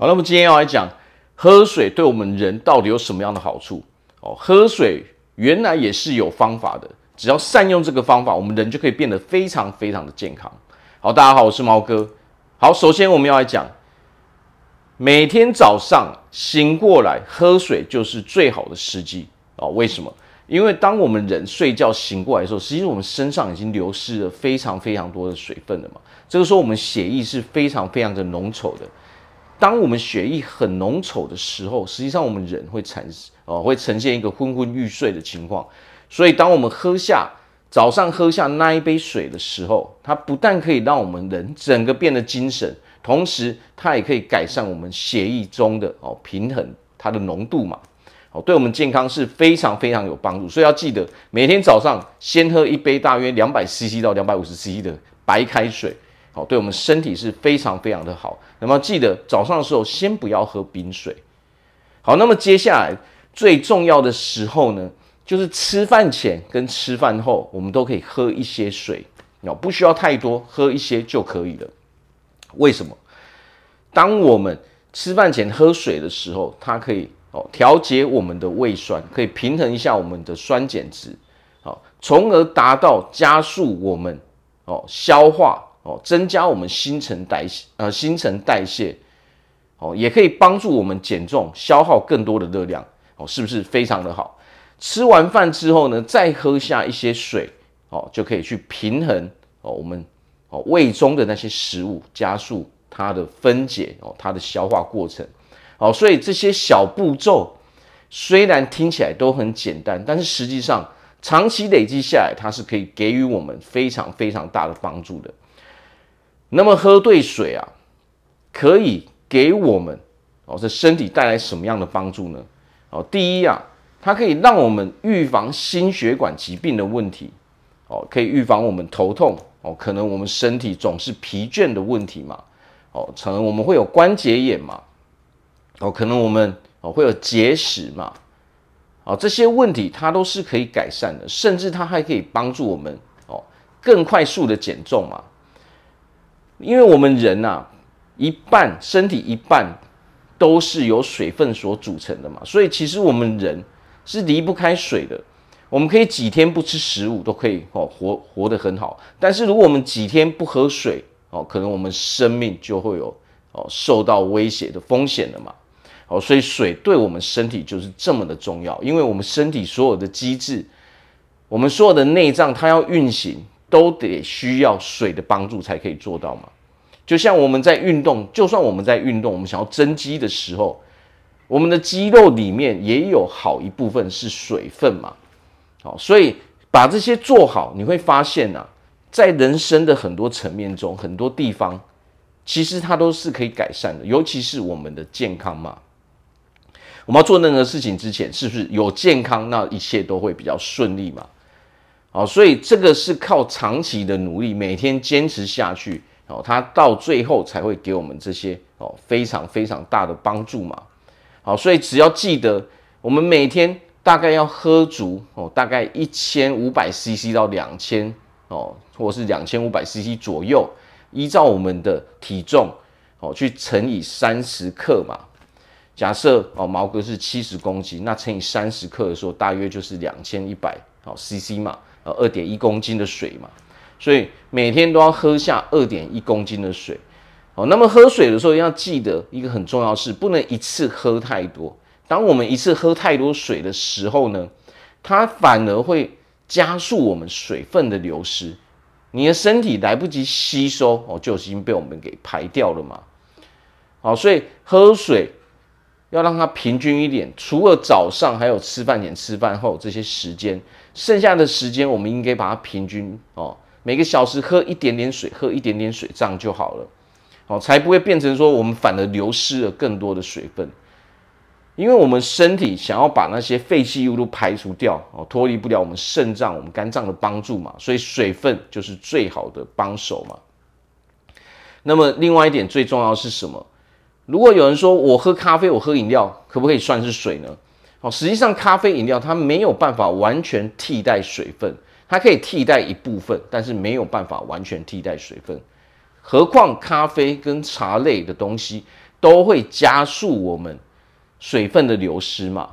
好，那么今天要来讲喝水对我们人到底有什么样的好处？哦，喝水原来也是有方法的，只要善用这个方法，我们人就可以变得非常非常的健康。好，大家好，我是猫哥。好，首先我们要来讲，每天早上醒过来喝水就是最好的时机哦。为什么？因为当我们人睡觉醒过来的时候，实际上我们身上已经流失了非常非常多的水分了嘛。这个时候我们血液是非常非常的浓稠的。当我们血液很浓稠的时候，实际上我们人会产哦，会呈现一个昏昏欲睡的情况。所以当我们喝下早上喝下那一杯水的时候，它不但可以让我们人整个变得精神，同时它也可以改善我们血液中的哦平衡，它的浓度嘛，哦，对我们健康是非常非常有帮助。所以要记得每天早上先喝一杯大约两百 CC 到两百五十 CC 的白开水，好，对我们身体是非常非常的好。那么记得早上的时候先不要喝冰水。好，那么接下来最重要的时候呢，就是吃饭前跟吃饭后，我们都可以喝一些水，哦，不需要太多，喝一些就可以了。为什么？当我们吃饭前喝水的时候，它可以哦调节我们的胃酸，可以平衡一下我们的酸碱值，好，从而达到加速我们哦消化哦，增加我们新陈代谢呃新陈代谢，哦，也可以帮助我们减重，消耗更多的热量，哦，是不是非常的好？吃完饭之后呢，再喝下一些水，哦，就可以去平衡哦，我们哦胃中的那些食物，加速它的分解哦，它的消化过程。哦，所以这些小步骤虽然听起来都很简单，但是实际上长期累积下来，它是可以给予我们非常非常大的帮助的。那么喝对水啊，可以给我们哦这身体带来什么样的帮助呢？哦，第一啊。它可以让我们预防心血管疾病的问题，哦，可以预防我们头痛，哦，可能我们身体总是疲倦的问题嘛，哦，可能我们会有关节炎嘛，哦，可能我们哦会有结石嘛，哦，这些问题它都是可以改善的，甚至它还可以帮助我们哦更快速的减重嘛，因为我们人呐，一半身体一半都是由水分所组成的嘛，所以其实我们人。是离不开水的，我们可以几天不吃食物都可以哦，活活得很好。但是如果我们几天不喝水哦，可能我们生命就会有哦受到威胁的风险了嘛。哦，所以水对我们身体就是这么的重要，因为我们身体所有的机制，我们所有的内脏它要运行都得需要水的帮助才可以做到嘛。就像我们在运动，就算我们在运动，我们想要增肌的时候。我们的肌肉里面也有好一部分是水分嘛，好，所以把这些做好，你会发现啊，在人生的很多层面中，很多地方其实它都是可以改善的，尤其是我们的健康嘛。我们要做任何事情之前，是不是有健康，那一切都会比较顺利嘛？好，所以这个是靠长期的努力，每天坚持下去，哦，它到最后才会给我们这些哦非常非常大的帮助嘛。好，所以只要记得，我们每天大概要喝足哦，大概一千五百 CC 到两千哦，或是两千五百 CC 左右，依照我们的体重哦去乘以三十克嘛。假设哦毛哥是七十公斤，那乘以三十克的时候，大约就是两千一百哦 CC 嘛，呃二点一公斤的水嘛。所以每天都要喝下二点一公斤的水。哦，那么喝水的时候要记得一个很重要的是，不能一次喝太多。当我们一次喝太多水的时候呢，它反而会加速我们水分的流失，你的身体来不及吸收哦，就已经被我们给排掉了嘛。好，所以喝水要让它平均一点，除了早上还有吃饭前、吃饭后这些时间，剩下的时间我们应该把它平均哦，每个小时喝一点点水，喝一点点水，这样就好了。哦，才不会变成说我们反而流失了更多的水分，因为我们身体想要把那些废弃物都排除掉，哦，脱离不了我们肾脏、我们肝脏的帮助嘛，所以水分就是最好的帮手嘛。那么另外一点最重要是什么？如果有人说我喝咖啡，我喝饮料，可不可以算是水呢？哦，实际上咖啡饮料它没有办法完全替代水分，它可以替代一部分，但是没有办法完全替代水分。何况咖啡跟茶类的东西，都会加速我们水分的流失嘛。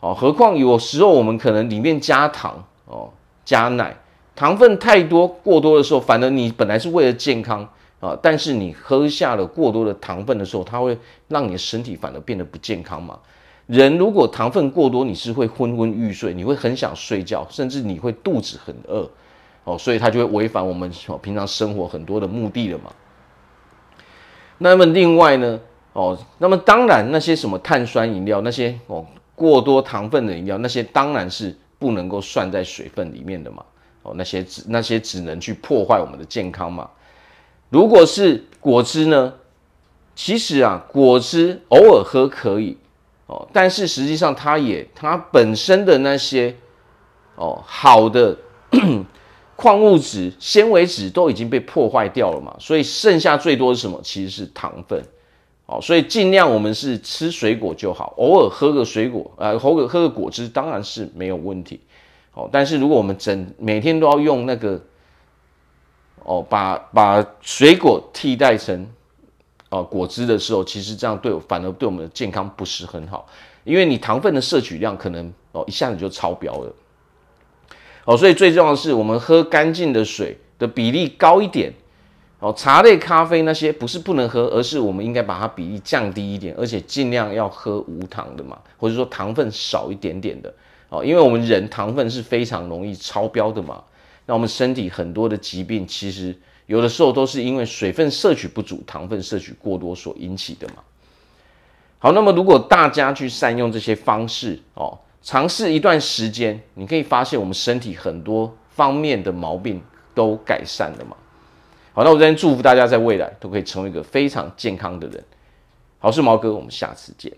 哦，何况有时候我们可能里面加糖哦，加奶，糖分太多过多的时候，反而你本来是为了健康啊，但是你喝下了过多的糖分的时候，它会让你的身体反而变得不健康嘛。人如果糖分过多，你是会昏昏欲睡，你会很想睡觉，甚至你会肚子很饿哦，所以它就会违反我们平常生活很多的目的了嘛。那么另外呢，哦，那么当然那些什么碳酸饮料那些哦。过多糖分的饮料，那些当然是不能够算在水分里面的嘛。哦，那些只那些只能去破坏我们的健康嘛。如果是果汁呢？其实啊，果汁偶尔喝可以哦，但是实际上它也它本身的那些哦好的 矿物质、纤维质都已经被破坏掉了嘛，所以剩下最多是什么？其实是糖分。哦，所以尽量我们是吃水果就好，偶尔喝个水果，呃，偶尔喝个果汁当然是没有问题。哦，但是如果我们整每天都要用那个，哦，把把水果替代成哦果汁的时候，其实这样对反而对我们的健康不是很好，因为你糖分的摄取量可能哦一下子就超标了。哦，所以最重要的是我们喝干净的水的比例高一点。哦，茶类、咖啡那些不是不能喝，而是我们应该把它比例降低一点，而且尽量要喝无糖的嘛，或者说糖分少一点点的。哦，因为我们人糖分是非常容易超标的嘛，那我们身体很多的疾病其实有的时候都是因为水分摄取不足、糖分摄取过多所引起的嘛。好，那么如果大家去善用这些方式，哦，尝试一段时间，你可以发现我们身体很多方面的毛病都改善了嘛。好，那我这边祝福大家在未来都可以成为一个非常健康的人。好，是毛哥，我们下次见。